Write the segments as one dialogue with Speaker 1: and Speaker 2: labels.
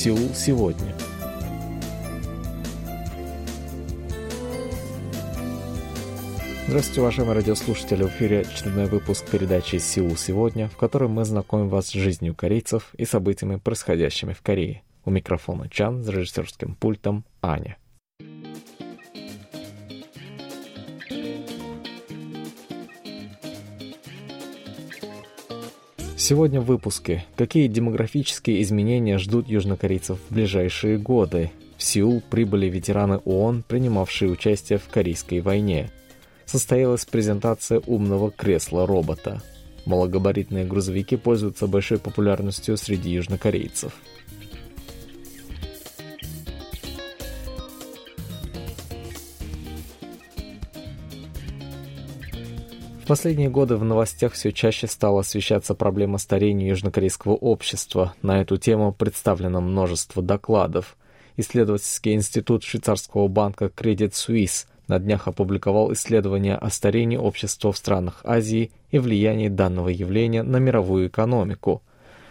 Speaker 1: Сеул сегодня. Здравствуйте, уважаемые радиослушатели! В эфире очередной выпуск передачи «Сеул сегодня», в котором мы знакомим вас с жизнью корейцев и событиями, происходящими в Корее. У микрофона Чан, с режиссерским пультом Аня. Сегодня в выпуске. Какие демографические изменения ждут южнокорейцев в ближайшие годы? В Сеул прибыли ветераны ООН, принимавшие участие в Корейской войне. Состоялась презентация умного кресла-робота. Малогабаритные грузовики пользуются большой популярностью среди южнокорейцев. Последние годы в новостях все чаще стала освещаться проблема старения южнокорейского общества. На эту тему представлено множество докладов. Исследовательский институт швейцарского банка Credit Suisse на днях опубликовал исследование о старении общества в странах Азии и влиянии данного явления на мировую экономику.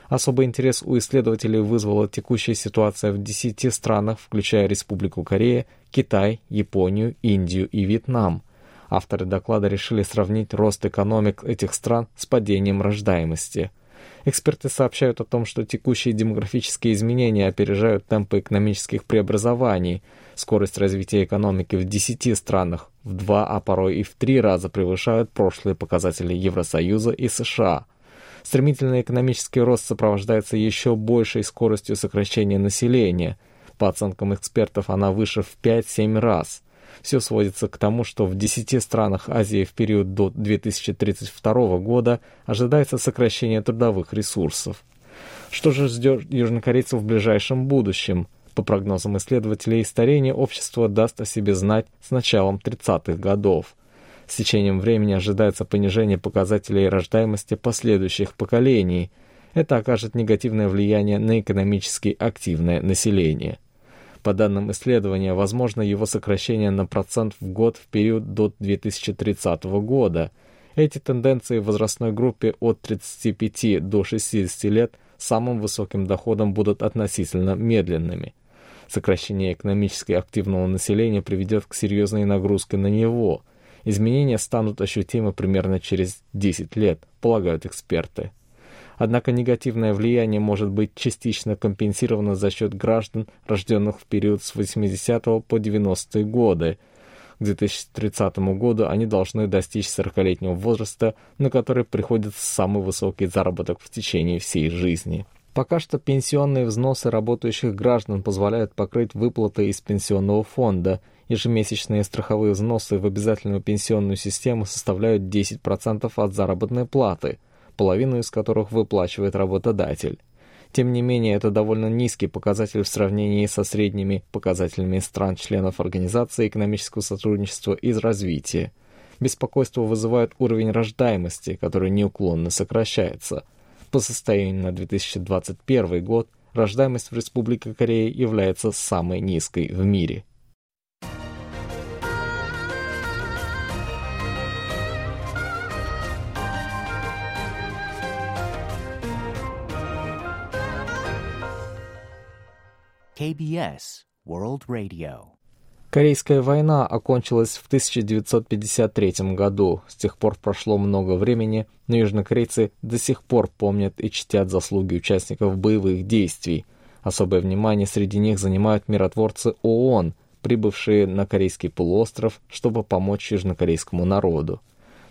Speaker 1: Особый интерес у исследователей вызвала текущая ситуация в 10 странах, включая Республику Корея, Китай, Японию, Индию и Вьетнам – Авторы доклада решили сравнить рост экономик этих стран с падением рождаемости. Эксперты сообщают о том, что текущие демографические изменения опережают темпы экономических преобразований. Скорость развития экономики в 10 странах в два, а порой и в три раза превышают прошлые показатели Евросоюза и США. Стремительный экономический рост сопровождается еще большей скоростью сокращения населения. По оценкам экспертов, она выше в 5-7 раз – все сводится к тому, что в 10 странах Азии в период до 2032 года ожидается сокращение трудовых ресурсов. Что же ждет южнокорейцев в ближайшем будущем? По прогнозам исследователей, старение общества даст о себе знать с началом 30-х годов. С течением времени ожидается понижение показателей рождаемости последующих поколений. Это окажет негативное влияние на экономически активное население. По данным исследования, возможно его сокращение на процент в год в период до 2030 года. Эти тенденции в возрастной группе от 35 до 60 лет самым высоким доходом будут относительно медленными. Сокращение экономически активного населения приведет к серьезной нагрузке на него. Изменения станут ощутимы примерно через 10 лет, полагают эксперты. Однако негативное влияние может быть частично компенсировано за счет граждан, рожденных в период с 80 по 90 годы. К 2030 году они должны достичь 40-летнего возраста, на который приходится самый высокий заработок в течение всей жизни. Пока что пенсионные взносы работающих граждан позволяют покрыть выплаты из пенсионного фонда. Ежемесячные страховые взносы в обязательную пенсионную систему составляют 10% от заработной платы – половину из которых выплачивает работодатель. Тем не менее, это довольно низкий показатель в сравнении со средними показателями стран-членов Организации экономического сотрудничества и развития. Беспокойство вызывает уровень рождаемости, который неуклонно сокращается. По состоянию на 2021 год рождаемость в Республике Корея является самой низкой в мире.
Speaker 2: KBS World Radio.
Speaker 1: Корейская война окончилась в 1953 году. С тех пор прошло много времени, но южнокорейцы до сих пор помнят и чтят заслуги участников боевых действий. Особое внимание среди них занимают миротворцы ООН, прибывшие на Корейский полуостров, чтобы помочь южнокорейскому народу.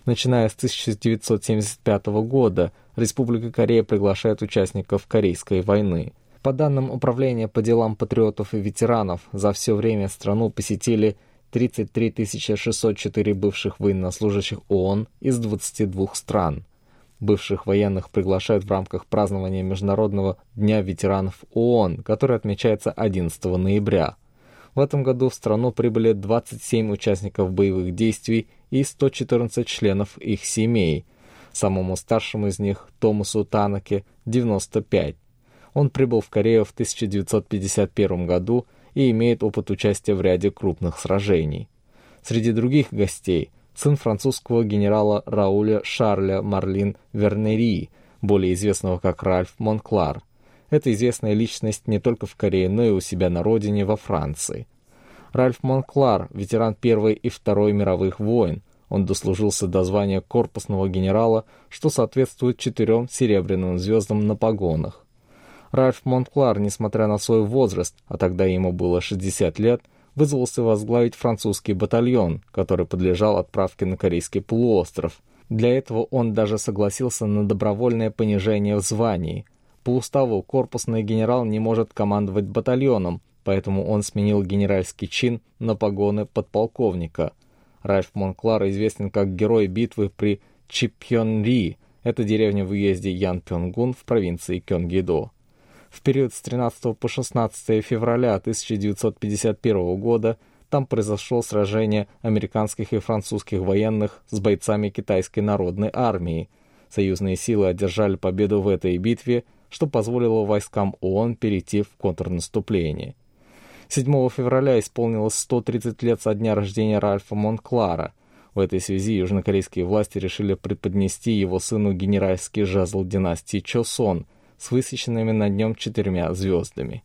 Speaker 1: Начиная с 1975 года Республика Корея приглашает участников Корейской войны. По данным Управления по делам патриотов и ветеранов, за все время страну посетили 33 604 бывших военнослужащих ООН из 22 стран. Бывших военных приглашают в рамках празднования Международного дня ветеранов ООН, который отмечается 11 ноября. В этом году в страну прибыли 27 участников боевых действий и 114 членов их семей. Самому старшему из них, Томасу Танаке, 95. Он прибыл в Корею в 1951 году и имеет опыт участия в ряде крупных сражений. Среди других гостей сын французского генерала Рауля Шарля Марлин Вернери, более известного как Ральф Монклар. Это известная личность не только в Корее, но и у себя на родине, во Франции. Ральф Монклар, ветеран Первой и Второй мировых войн. Он дослужился до звания корпусного генерала, что соответствует четырем серебряным звездам на погонах. Ральф Монклар, несмотря на свой возраст, а тогда ему было 60 лет, вызвался возглавить французский батальон, который подлежал отправке на Корейский полуостров. Для этого он даже согласился на добровольное понижение в звании. По уставу корпусный генерал не может командовать батальоном, поэтому он сменил генеральский чин на погоны подполковника. Ральф Монклар известен как герой битвы при Чипьонри, это деревня в уезде Ян-Пёнгун в провинции Кёнгидо. В период с 13 по 16 февраля 1951 года там произошло сражение американских и французских военных с бойцами китайской народной армии. Союзные силы одержали победу в этой битве, что позволило войскам ООН перейти в контрнаступление. 7 февраля исполнилось 130 лет со дня рождения Ральфа Монклара. В этой связи южнокорейские власти решили преподнести его сыну генеральский жезл династии Чосон с высеченными над нем четырьмя звездами.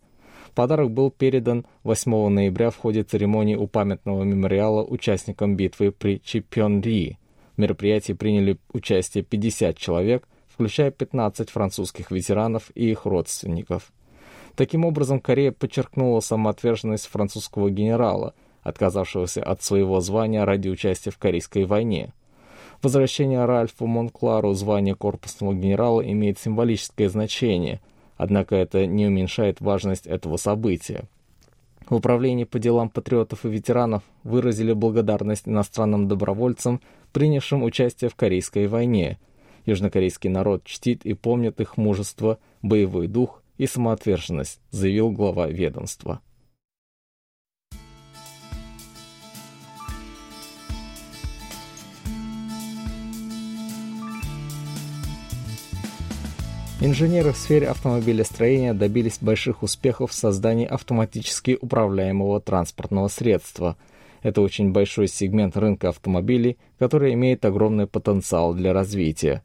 Speaker 1: Подарок был передан 8 ноября в ходе церемонии у памятного мемориала участникам битвы при Чипьонри. В мероприятии приняли участие 50 человек, включая 15 французских ветеранов и их родственников. Таким образом, Корея подчеркнула самоотверженность французского генерала, отказавшегося от своего звания ради участия в Корейской войне. Возвращение Ральфу Монклару звания корпусного генерала имеет символическое значение, однако это не уменьшает важность этого события. В Управлении по делам патриотов и ветеранов выразили благодарность иностранным добровольцам, принявшим участие в Корейской войне. Южнокорейский народ чтит и помнит их мужество, боевой дух и самоотверженность, заявил глава ведомства. Инженеры в сфере автомобилестроения добились больших успехов в создании автоматически управляемого транспортного средства. Это очень большой сегмент рынка автомобилей, который имеет огромный потенциал для развития.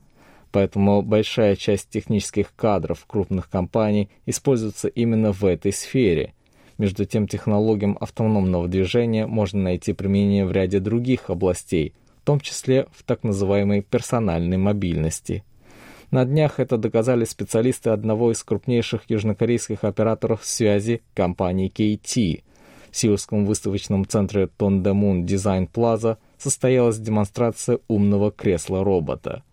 Speaker 1: Поэтому большая часть технических кадров крупных компаний используется именно в этой сфере. Между тем, технологиям автономного движения можно найти применение в ряде других областей, в том числе в так называемой персональной мобильности. На днях это доказали специалисты одного из крупнейших южнокорейских операторов связи компании KT. В Сеульском выставочном центре Тондемун Дизайн Плаза состоялась демонстрация умного кресла-робота.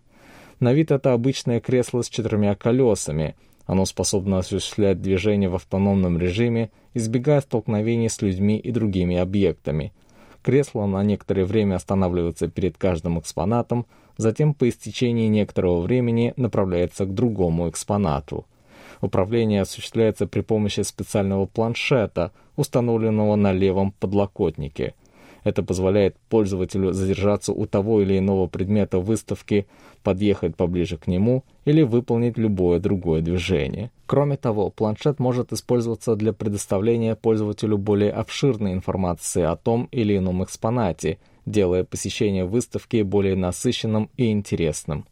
Speaker 1: На вид это обычное кресло с четырьмя колесами. Оно способно осуществлять движение в автономном режиме, избегая столкновений с людьми и другими объектами. Кресло на некоторое время останавливается перед каждым экспонатом, затем по истечении некоторого времени направляется к другому экспонату. Управление осуществляется при помощи специального планшета, установленного на левом подлокотнике – это позволяет пользователю задержаться у того или иного предмета выставки, подъехать поближе к нему или выполнить любое другое движение. Кроме того, планшет может использоваться для предоставления пользователю более обширной информации о том или ином экспонате, делая посещение выставки более насыщенным и интересным.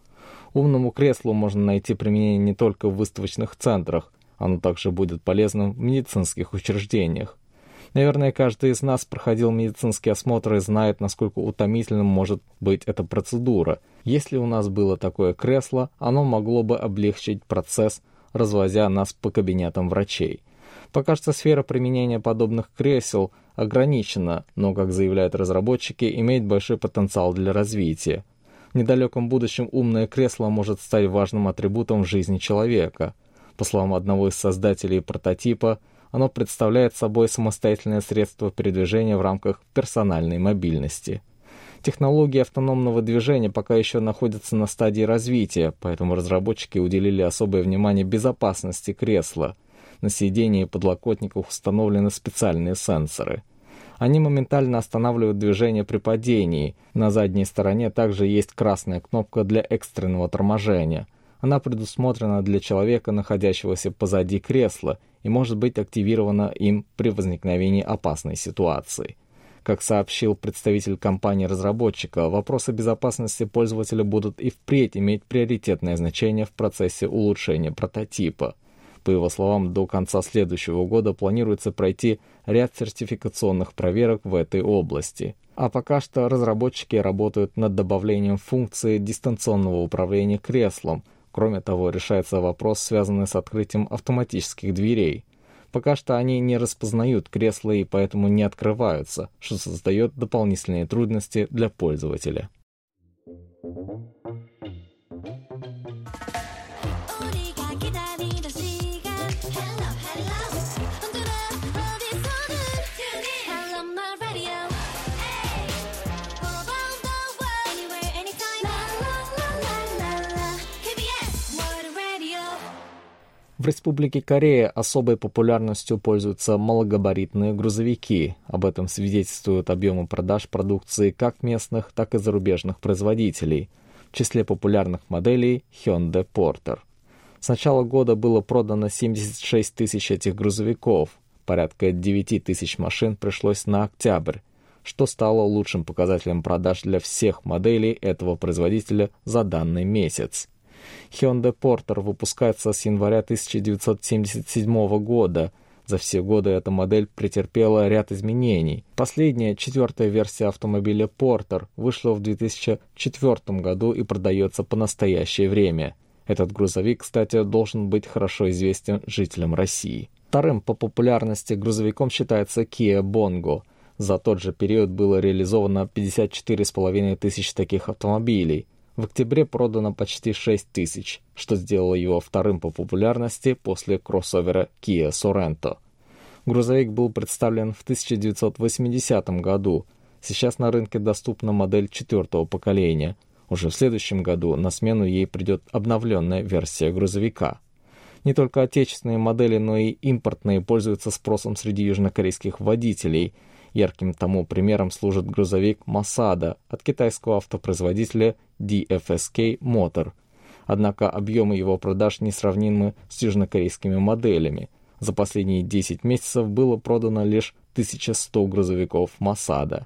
Speaker 1: Умному креслу можно найти применение не только в выставочных центрах, оно также будет полезным в медицинских учреждениях. Наверное, каждый из нас проходил медицинский осмотр и знает, насколько утомительным может быть эта процедура. Если у нас было такое кресло, оно могло бы облегчить процесс, развозя нас по кабинетам врачей. Пока что сфера применения подобных кресел ограничена, но, как заявляют разработчики, имеет большой потенциал для развития. В недалеком будущем умное кресло может стать важным атрибутом в жизни человека. По словам одного из создателей прототипа, оно представляет собой самостоятельное средство передвижения в рамках персональной мобильности. Технологии автономного движения пока еще находятся на стадии развития, поэтому разработчики уделили особое внимание безопасности кресла. На сиденье и подлокотниках установлены специальные сенсоры. Они моментально останавливают движение при падении. На задней стороне также есть красная кнопка для экстренного торможения. Она предусмотрена для человека, находящегося позади кресла, и может быть активирована им при возникновении опасной ситуации. Как сообщил представитель компании-разработчика, вопросы безопасности пользователя будут и впредь иметь приоритетное значение в процессе улучшения прототипа. По его словам, до конца следующего года планируется пройти ряд сертификационных проверок в этой области. А пока что разработчики работают над добавлением функции дистанционного управления креслом. Кроме того, решается вопрос, связанный с открытием автоматических дверей. Пока что они не распознают кресла и поэтому не открываются, что создает дополнительные трудности для пользователя. В Республике Корея особой популярностью пользуются малогабаритные грузовики. Об этом свидетельствуют объемы продаж продукции как местных, так и зарубежных производителей. В числе популярных моделей Hyundai Porter. С начала года было продано 76 тысяч этих грузовиков. Порядка 9 тысяч машин пришлось на октябрь, что стало лучшим показателем продаж для всех моделей этого производителя за данный месяц. Hyundai Porter выпускается с января 1977 года. За все годы эта модель претерпела ряд изменений. Последняя, четвертая версия автомобиля Porter вышла в 2004 году и продается по настоящее время. Этот грузовик, кстати, должен быть хорошо известен жителям России. Вторым по популярности грузовиком считается Kia Bongo. За тот же период было реализовано 54,5 тысяч таких автомобилей. В октябре продано почти 6 тысяч, что сделало его вторым по популярности после кроссовера Kia Sorento. Грузовик был представлен в 1980 году. Сейчас на рынке доступна модель четвертого поколения. Уже в следующем году на смену ей придет обновленная версия грузовика. Не только отечественные модели, но и импортные пользуются спросом среди южнокорейских водителей – Ярким тому примером служит грузовик Masada от китайского автопроизводителя DFSK Motor. Однако объемы его продаж несравнимы с южнокорейскими моделями. За последние 10 месяцев было продано лишь 1100 грузовиков Masada.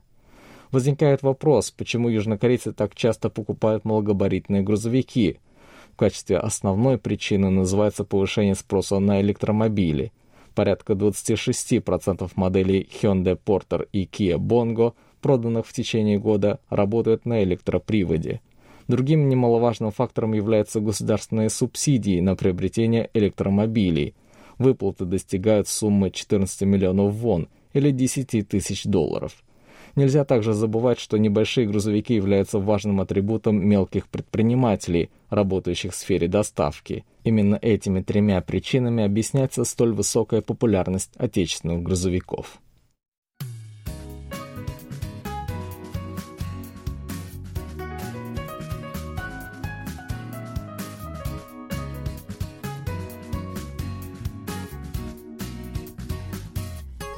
Speaker 1: Возникает вопрос, почему южнокорейцы так часто покупают малогабаритные грузовики. В качестве основной причины называется повышение спроса на электромобили – порядка 26% моделей Hyundai Porter и Kia Bongo, проданных в течение года, работают на электроприводе. Другим немаловажным фактором являются государственные субсидии на приобретение электромобилей. Выплаты достигают суммы 14 миллионов вон или 10 тысяч долларов. Нельзя также забывать, что небольшие грузовики являются важным атрибутом мелких предпринимателей, работающих в сфере доставки. Именно этими тремя причинами объясняется столь высокая популярность отечественных грузовиков.